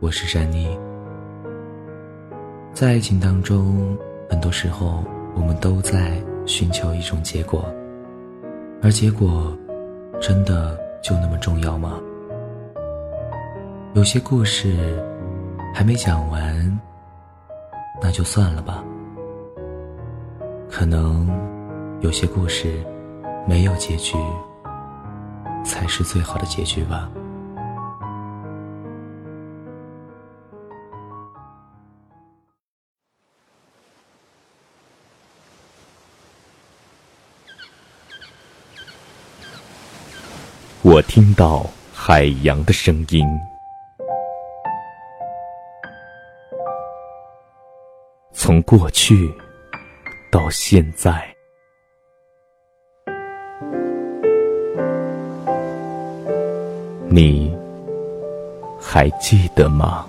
我是珊妮。在爱情当中，很多时候我们都在寻求一种结果，而结果真的就那么重要吗？有些故事还没讲完，那就算了吧。可能有些故事没有结局，才是最好的结局吧。我听到海洋的声音，从过去到现在，你还记得吗？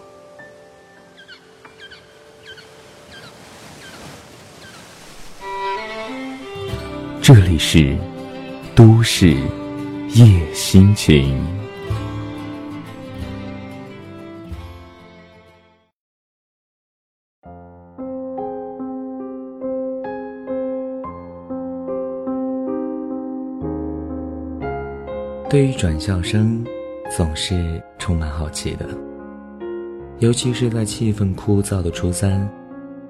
这里是都市。夜心情，对于转校生，总是充满好奇的。尤其是在气氛枯燥的初三，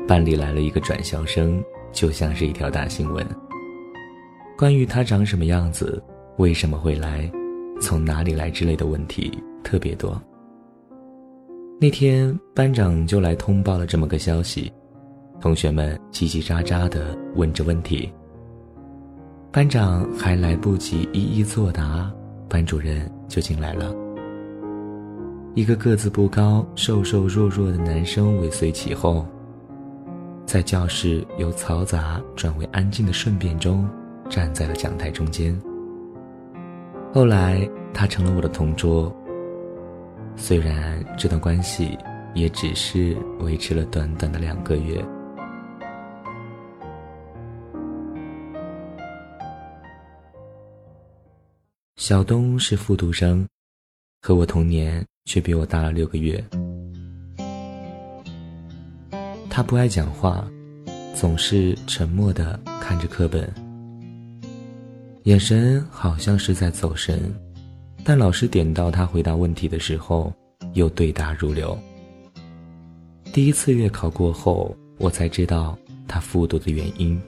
班里来了一个转校生，就像是一条大新闻。关于他长什么样子。为什么会来？从哪里来之类的问题特别多。那天班长就来通报了这么个消息，同学们叽叽喳喳地问着问题。班长还来不及一一作答，班主任就进来了。一个个子不高、瘦瘦弱弱的男生尾随其后，在教室由嘈杂转为安静的顺便中，站在了讲台中间。后来，他成了我的同桌。虽然这段关系也只是维持了短短的两个月。小东是复读生，和我同年，却比我大了六个月。他不爱讲话，总是沉默的看着课本。眼神好像是在走神，但老师点到他回答问题的时候，又对答如流。第一次月考过后，我才知道他复读的原因：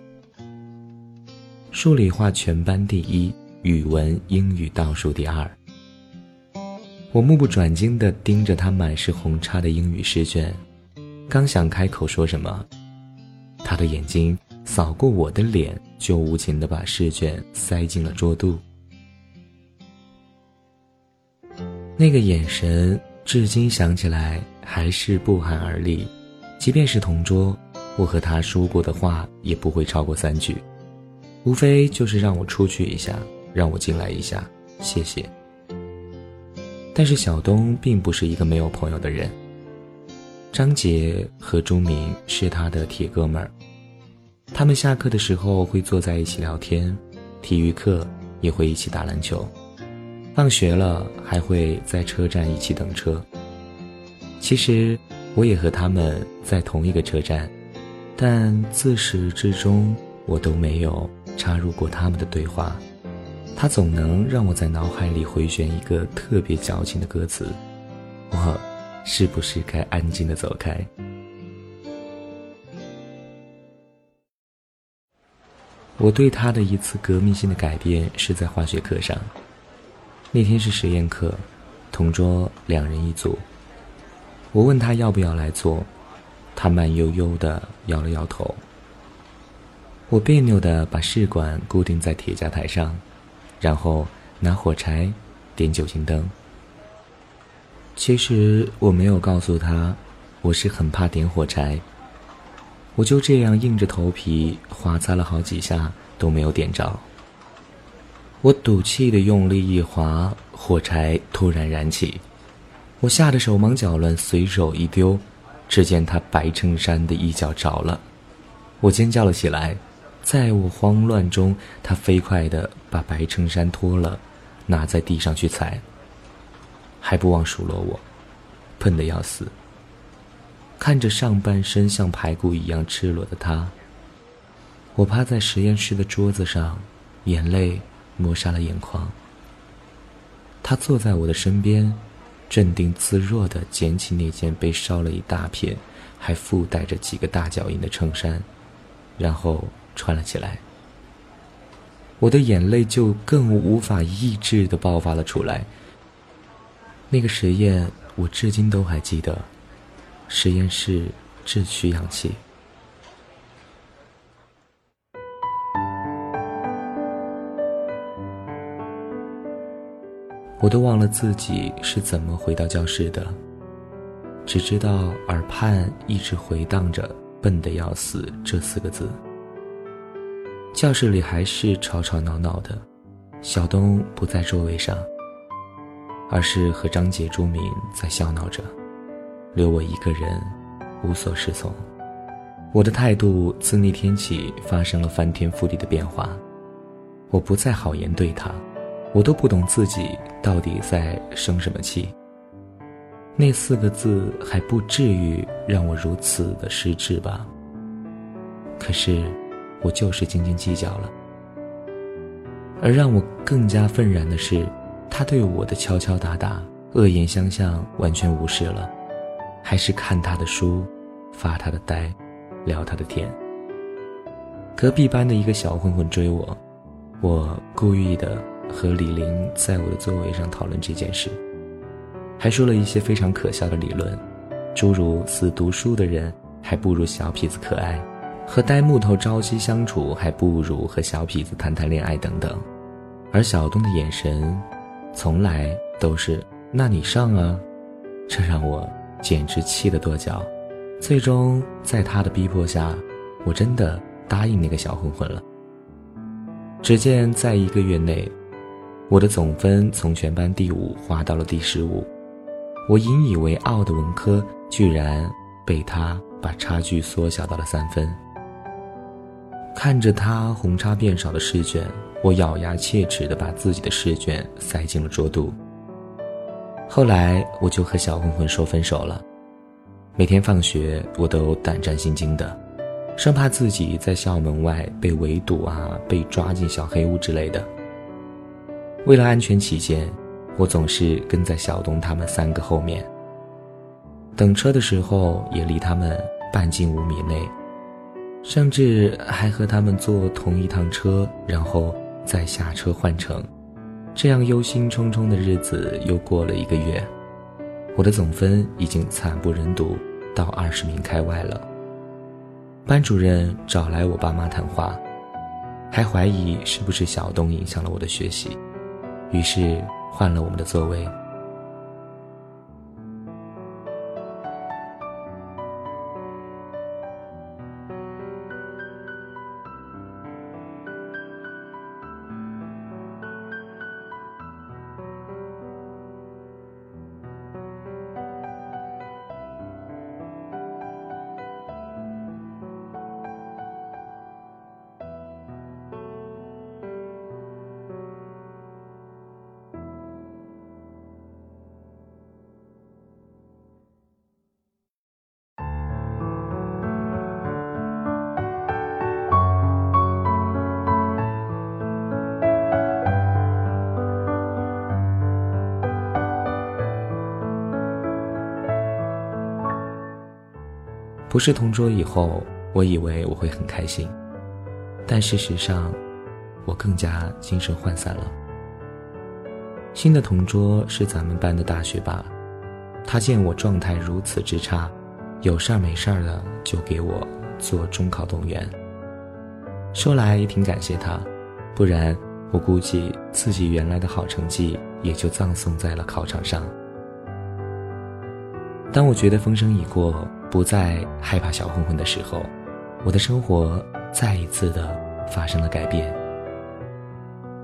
数理化全班第一，语文、英语倒数第二。我目不转睛地盯着他满是红叉的英语试卷，刚想开口说什么，他的眼睛。扫过我的脸，就无情地把试卷塞进了桌肚。那个眼神，至今想起来还是不寒而栗。即便是同桌，我和他说过的话也不会超过三句，无非就是让我出去一下，让我进来一下，谢谢。但是小东并不是一个没有朋友的人。张杰和朱明是他的铁哥们儿。他们下课的时候会坐在一起聊天，体育课也会一起打篮球，放学了还会在车站一起等车。其实我也和他们在同一个车站，但自始至终我都没有插入过他们的对话。他总能让我在脑海里回旋一个特别矫情的歌词：“我是不是该安静的走开？”我对他的一次革命性的改变是在化学课上。那天是实验课，同桌两人一组。我问他要不要来做，他慢悠悠的摇了摇头。我别扭的把试管固定在铁架台上，然后拿火柴点酒精灯。其实我没有告诉他，我是很怕点火柴。我就这样硬着头皮划擦了好几下，都没有点着。我赌气的用力一划，火柴突然燃起，我吓得手忙脚乱，随手一丢，只见他白衬衫的一角着了，我尖叫了起来。在我慌乱中，他飞快的把白衬衫脱了，拿在地上去踩，还不忘数落我：“笨得要死。看着上半身像排骨一样赤裸的他，我趴在实验室的桌子上，眼泪抹杀了眼眶。他坐在我的身边，镇定自若地捡起那件被烧了一大片，还附带着几个大脚印的衬衫，然后穿了起来。我的眼泪就更无法抑制地爆发了出来。那个实验，我至今都还记得。实验室制取氧气，我都忘了自己是怎么回到教室的，只知道耳畔一直回荡着“笨得要死”这四个字。教室里还是吵吵闹闹的，小东不在座位上，而是和张杰、朱明在笑闹着。留我一个人，无所适从。我的态度自那天起发生了翻天覆地的变化。我不再好言对他，我都不懂自己到底在生什么气。那四个字还不至于让我如此的失智吧？可是，我就是斤斤计较了。而让我更加愤然的是，他对我的敲敲打打、恶言相向完全无视了。还是看他的书，发他的呆，聊他的天。隔壁班的一个小混混追我，我故意的和李林在我的座位上讨论这件事，还说了一些非常可笑的理论，诸如死读书的人还不如小痞子可爱，和呆木头朝夕相处还不如和小痞子谈谈恋爱等等。而小东的眼神，从来都是“那你上啊”，这让我。简直气得跺脚，最终在他的逼迫下，我真的答应那个小混混了。只见在一个月内，我的总分从全班第五滑到了第十五，我引以为傲的文科居然被他把差距缩小到了三分。看着他红差变少的试卷，我咬牙切齿地把自己的试卷塞进了桌肚。后来我就和小混混说分手了。每天放学我都胆战心惊的，生怕自己在校门外被围堵啊，被抓进小黑屋之类的。为了安全起见，我总是跟在小东他们三个后面。等车的时候也离他们半径五米内，甚至还和他们坐同一趟车，然后再下车换乘。这样忧心忡忡的日子又过了一个月，我的总分已经惨不忍睹，到二十名开外了。班主任找来我爸妈谈话，还怀疑是不是小东影响了我的学习，于是换了我们的座位。不是同桌以后，我以为我会很开心，但事实上，我更加精神涣散了。新的同桌是咱们班的大学霸，他见我状态如此之差，有事儿没事儿的就给我做中考动员。说来也挺感谢他，不然我估计自己原来的好成绩也就葬送在了考场上。当我觉得风声已过。不再害怕小混混的时候，我的生活再一次的发生了改变。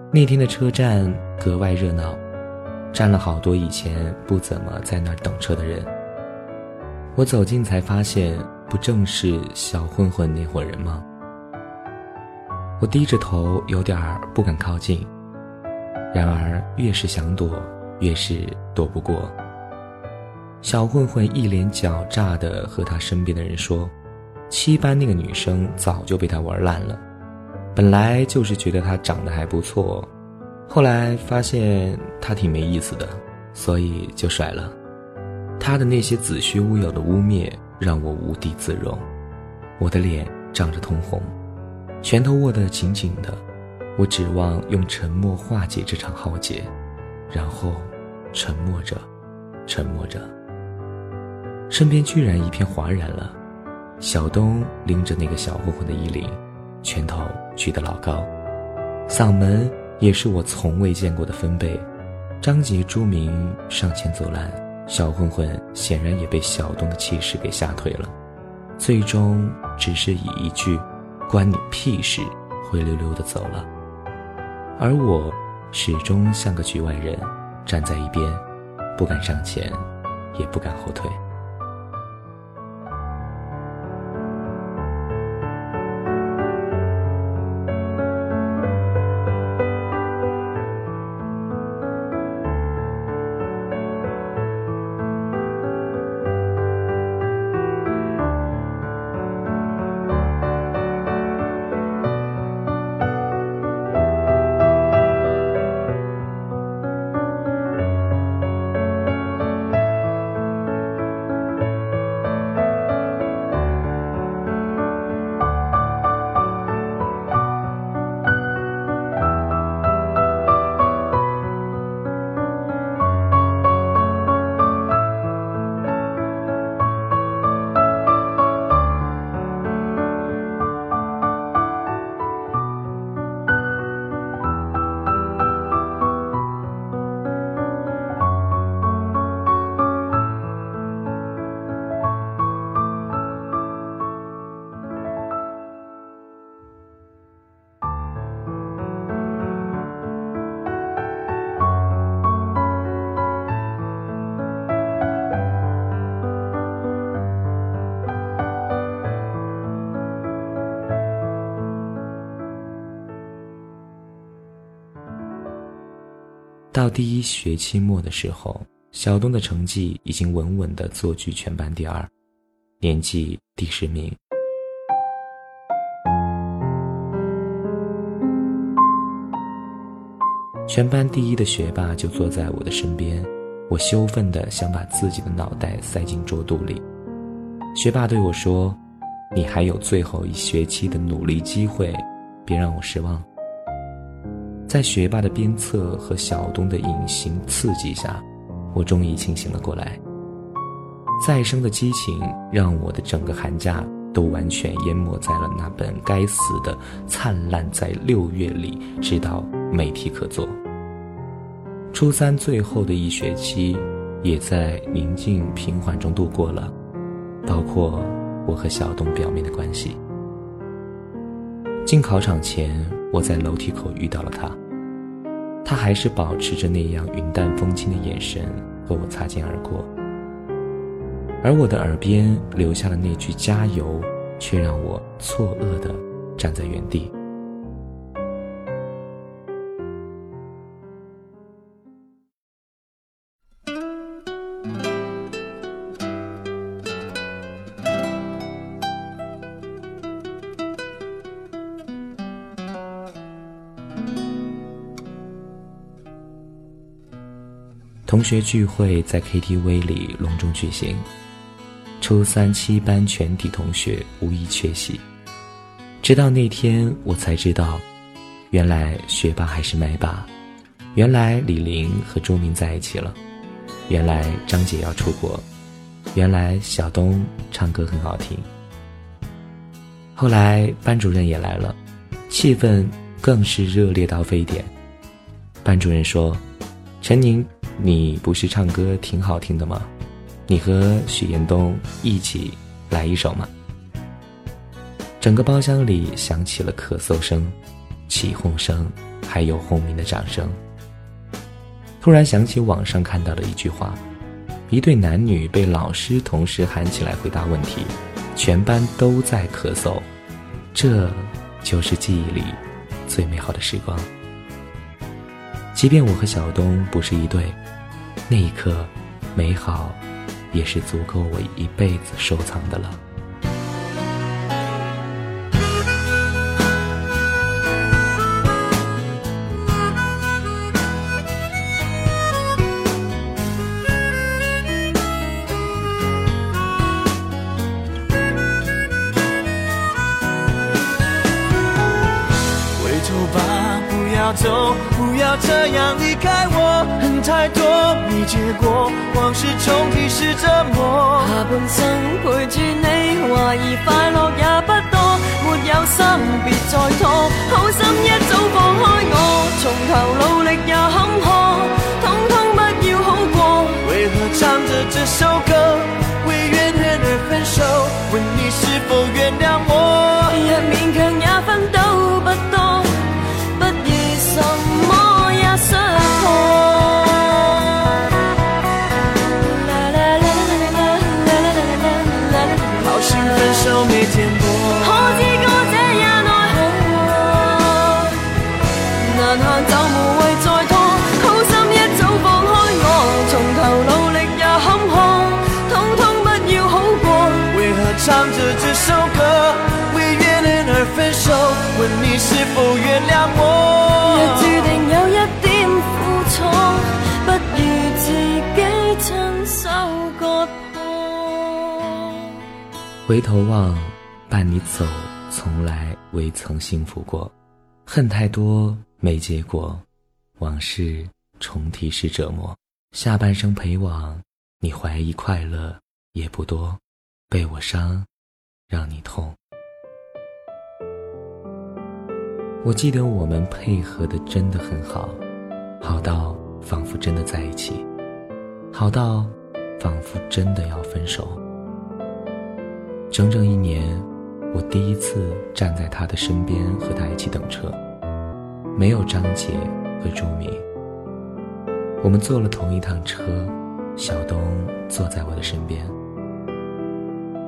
那天的车站格外热闹，站了好多以前不怎么在那儿等车的人。我走近才发现，不正是小混混那伙人吗？我低着头，有点儿不敢靠近。然而，越是想躲，越是躲不过。小混混一脸狡诈地和他身边的人说：“七班那个女生早就被他玩烂了，本来就是觉得她长得还不错，后来发现她挺没意思的，所以就甩了。他的那些子虚乌有的污蔑让我无地自容，我的脸涨着通红，拳头握得紧紧的，我指望用沉默化解这场浩劫，然后沉默着，沉默着。”身边居然一片哗然了，小东拎着那个小混混的衣领，拳头举得老高，嗓门也是我从未见过的分贝。张杰、朱明上前阻拦，小混混显然也被小东的气势给吓退了，最终只是以一句“关你屁事”灰溜溜的走了。而我始终像个局外人，站在一边，不敢上前，也不敢后退。到第一学期末的时候，小东的成绩已经稳稳的坐居全班第二，年级第十名。全班第一的学霸就坐在我的身边，我羞愤的想把自己的脑袋塞进桌肚里。学霸对我说：“你还有最后一学期的努力机会，别让我失望。”在学霸的鞭策和小东的隐形刺激下，我终于清醒了过来。再生的激情让我的整个寒假都完全淹没在了那本该死的灿烂在六月里，直到没题可做。初三最后的一学期，也在宁静平缓中度过了，包括我和小东表面的关系。进考场前。我在楼梯口遇到了他，他还是保持着那样云淡风轻的眼神和我擦肩而过，而我的耳边留下了那句加油，却让我错愕的站在原地。学聚会在 KTV 里隆重举行，初三七班全体同学无一缺席。直到那天，我才知道，原来学霸还是麦霸，原来李玲和周明在一起了，原来张姐要出国，原来小东唱歌很好听。后来班主任也来了，气氛更是热烈到非典。班主任说：“陈宁。”你不是唱歌挺好听的吗？你和许延东一起来一首吗？整个包厢里响起了咳嗽声、起哄声，还有轰鸣的掌声。突然想起网上看到的一句话：一对男女被老师同时喊起来回答问题，全班都在咳嗽，这就是记忆里最美好的时光。即便我和小东不是一对。那一刻，美好也是足够我一辈子收藏的了。走，不要这样离开我。恨太多，没结果，往事重提是折磨。下半生陪住你，怀疑快乐也不多。没有心，别再拖，好心一早放开我。从头努力也坎坷，通通不要好过。为何唱着这首歌，回头望，伴你走，从来未曾幸福过。恨太多，没结果，往事重提是折磨。下半生陪往，你怀疑快乐也不多，被我伤，让你痛。我记得我们配合的真的很好，好到仿佛真的在一起，好到仿佛真的要分手。整整一年，我第一次站在他的身边和他一起等车，没有张杰和朱明。我们坐了同一趟车，小东坐在我的身边，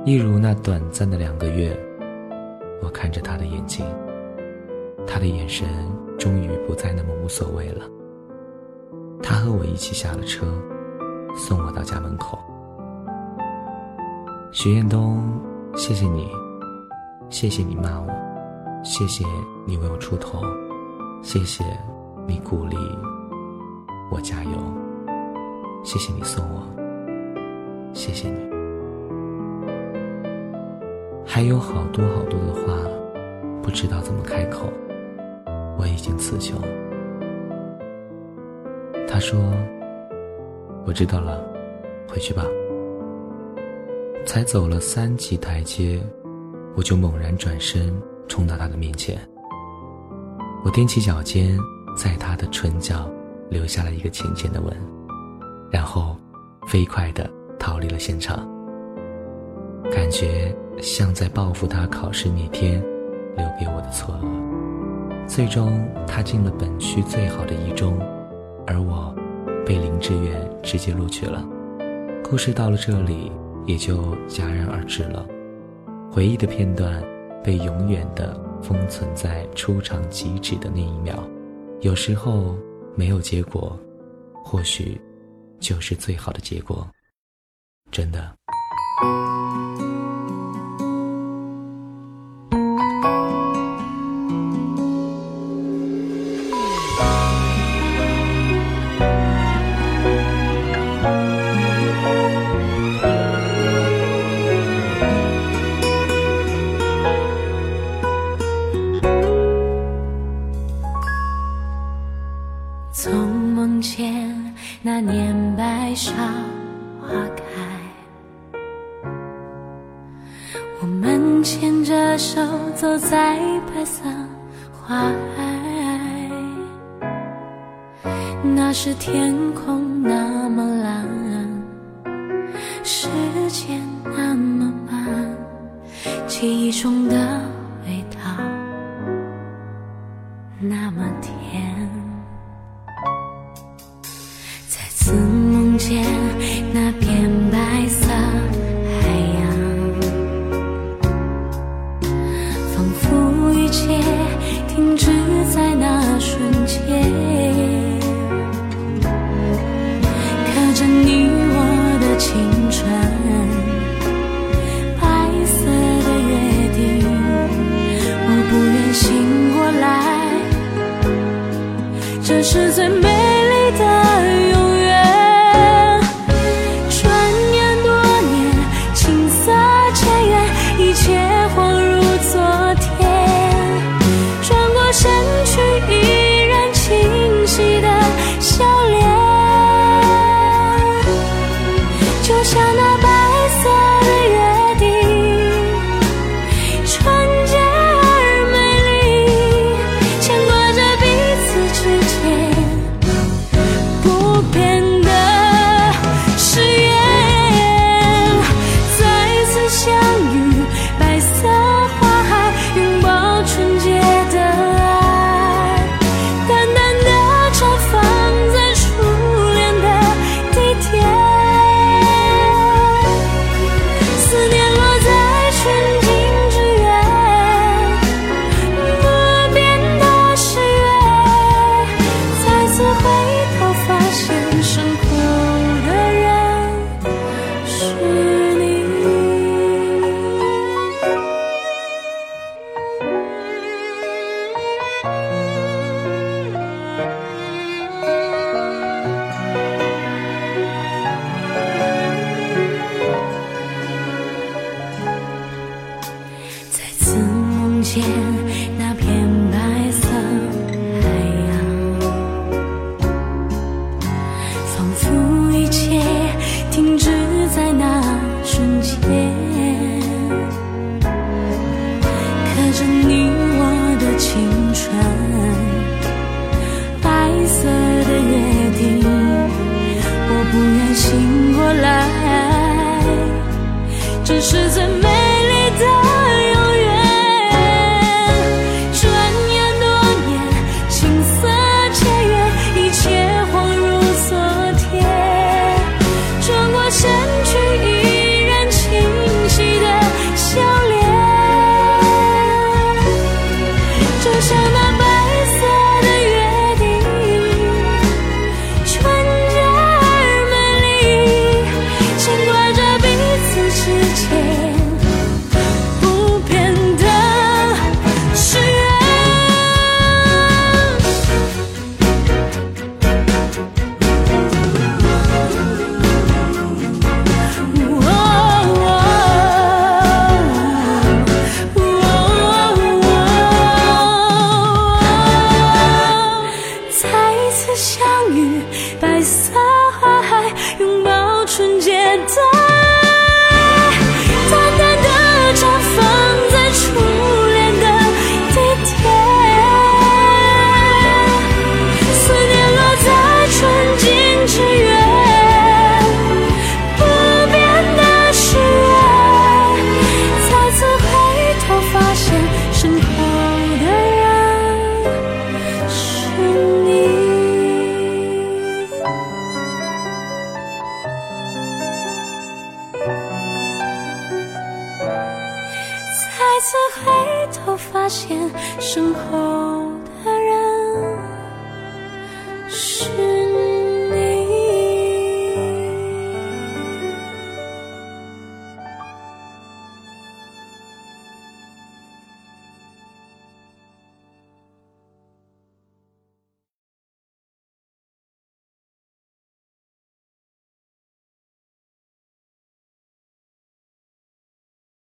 一如那短暂的两个月，我看着他的眼睛。他的眼神终于不再那么无所谓了。他和我一起下了车，送我到家门口。徐彦东，谢谢你，谢谢你骂我，谢谢你为我出头，谢谢你鼓励我加油，谢谢你送我，谢谢你。还有好多好多的话，不知道怎么开口。我已经辞穷。他说：“我知道了，回去吧。”才走了三级台阶，我就猛然转身冲到他的面前。我踮起脚尖，在他的唇角留下了一个浅浅的吻，然后飞快地逃离了现场。感觉像在报复他考试那天留给我的错愕。最终，他进了本区最好的一中，而我被林志远直接录取了。故事到了这里，也就戛然而止了。回忆的片段被永远的封存在出场即止的那一秒。有时候，没有结果，或许就是最好的结果。真的。记忆中的